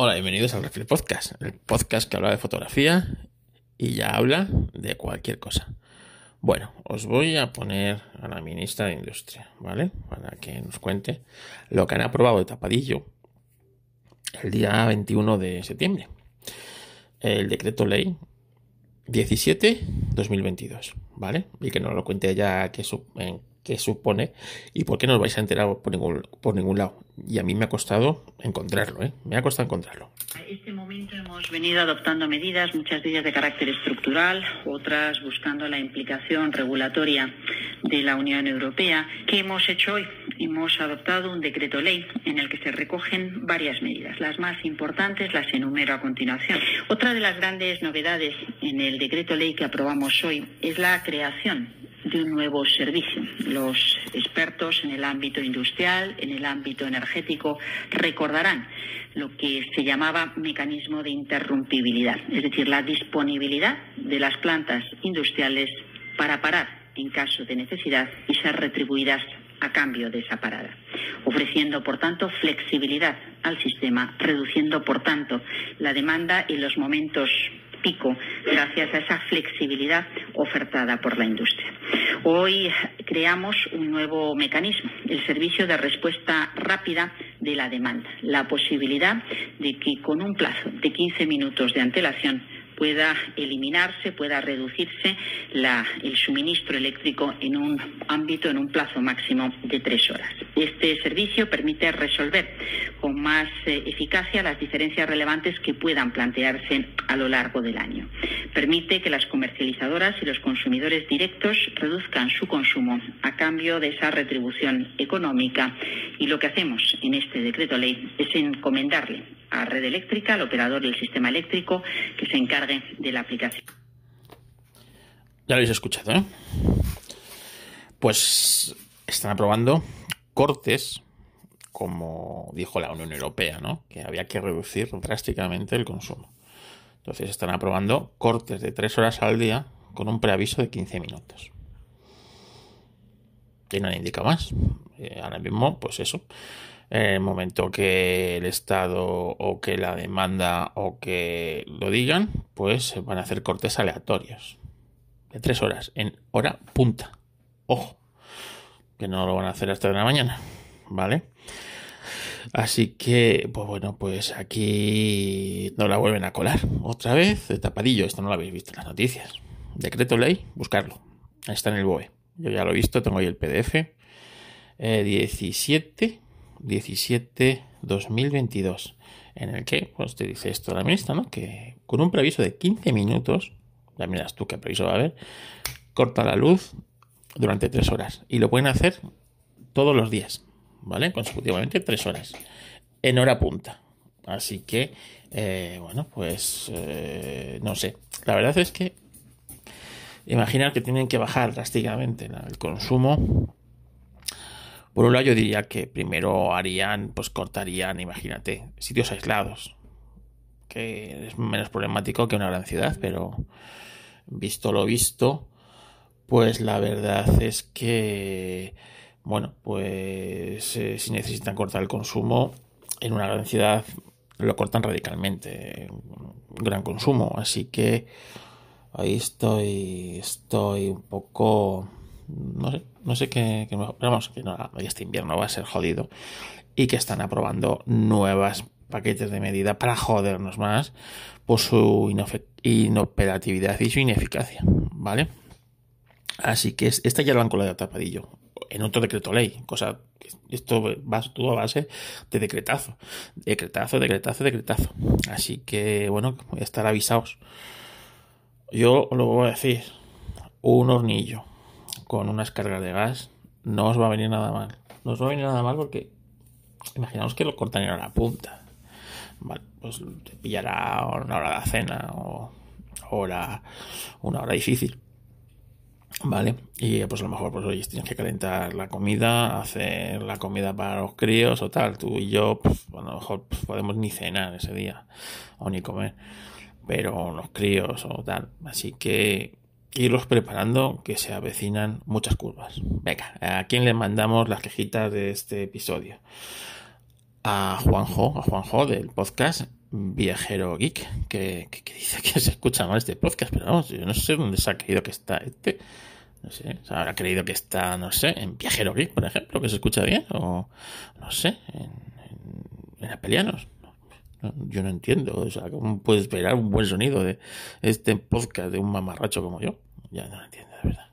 Hola, bienvenidos al Refil Podcast, el podcast que habla de fotografía y ya habla de cualquier cosa. Bueno, os voy a poner a la ministra de Industria, ¿vale? Para que nos cuente lo que han aprobado de tapadillo el día 21 de septiembre. El decreto ley 17-2022, ¿vale? Y que nos lo cuente ya qué, qué supone y por qué no os vais a enterar por ningún, por ningún lado. Y a mí me ha costado encontrarlo, ¿eh? Me ha costado encontrarlo. En este momento hemos venido adoptando medidas, muchas de ellas de carácter estructural, otras buscando la implicación regulatoria de la Unión Europea. ¿Qué hemos hecho hoy? Hemos adoptado un decreto ley en el que se recogen varias medidas. Las más importantes las enumero a continuación. Otra de las grandes novedades en el decreto ley que aprobamos hoy es la creación de un nuevo servicio. Los expertos en el ámbito industrial, en el ámbito energético, recordarán lo que se llamaba mecanismo de interrumpibilidad, es decir, la disponibilidad de las plantas industriales para parar en caso de necesidad y ser retribuidas a cambio de esa parada, ofreciendo, por tanto, flexibilidad al sistema, reduciendo, por tanto, la demanda y los momentos pico gracias a esa flexibilidad ofertada por la industria. Hoy creamos un nuevo mecanismo, el servicio de respuesta rápida de la demanda, la posibilidad de que con un plazo de 15 minutos de antelación pueda eliminarse, pueda reducirse el suministro eléctrico en un ámbito, en un plazo máximo de tres horas. Este servicio permite resolver con más eh, eficacia las diferencias relevantes que puedan plantearse a lo largo del año. Permite que las comercializadoras y los consumidores directos reduzcan su consumo a cambio de esa retribución económica y lo que hacemos en este decreto ley es encomendarle a Red Eléctrica, al operador del sistema eléctrico, que se encargue de la aplicación. Ya lo habéis escuchado, ¿eh? Pues están aprobando cortes, como dijo la Unión Europea, ¿no? Que había que reducir drásticamente el consumo. Entonces están aprobando cortes de 3 horas al día con un preaviso de 15 minutos. Y no indica más. Eh, ahora mismo, pues eso en el momento que el Estado o que la demanda o que lo digan, pues van a hacer cortes aleatorios de tres horas en hora punta. Ojo, que no lo van a hacer hasta de la mañana, ¿vale? Así que, pues bueno, pues aquí no la vuelven a colar otra vez de tapadillo. Esto no lo habéis visto en las noticias. Decreto ley, buscarlo. Está en el BOE. Yo ya lo he visto, tengo ahí el PDF. 17 eh, 17-2022, en el que pues, te dice esto la ministra, ¿no? Que con un previso de 15 minutos, ya miras tú qué previso va a haber, corta la luz durante 3 horas. Y lo pueden hacer todos los días, ¿vale? Consecutivamente 3 horas, en hora punta. Así que, eh, bueno, pues eh, no sé. La verdad es que imaginar que tienen que bajar drásticamente el consumo por un lado yo diría que primero harían, pues cortarían, imagínate, sitios aislados, que es menos problemático que una gran ciudad, pero visto lo visto, pues la verdad es que, bueno, pues eh, si necesitan cortar el consumo en una gran ciudad, lo cortan radicalmente, gran consumo, así que ahí estoy, estoy un poco no sé, no sé qué, vamos, que no, este invierno va a ser jodido y que están aprobando nuevas paquetes de medida para jodernos más por su inoperatividad y su ineficacia, ¿vale? Así que esta ya lo han colado a tapadillo en otro decreto ley, cosa esto va todo a base de decretazo, decretazo, decretazo, decretazo. Así que bueno, estar avisados. Yo lo voy a decir, un hornillo con unas cargas de gas, no os va a venir nada mal. No os va a venir nada mal porque imaginaos que lo cortan en la punta. Vale, pues te pillará una hora de cena o hora, una hora difícil. Vale, y pues a lo mejor pues hoy tienes que calentar la comida, hacer la comida para los críos o tal. Tú y yo, pues, a lo mejor pues, podemos ni cenar ese día o ni comer, pero los críos o tal. Así que irlos preparando que se avecinan muchas curvas. Venga, ¿a quién le mandamos las quejitas de este episodio? a Juanjo, a Juanjo del podcast Viajero Geek, que, dice que se escucha mal este podcast, pero vamos, yo no sé dónde se ha creído que está este. No sé, se habrá creído que está, no sé, en Viajero Geek, por ejemplo, que se escucha bien, o no sé, en, en, Apelianos. Yo no entiendo, o sea, ¿cómo puedes esperar un buen sonido de este podcast de un mamarracho como yo? Ya no lo entiendo, de verdad.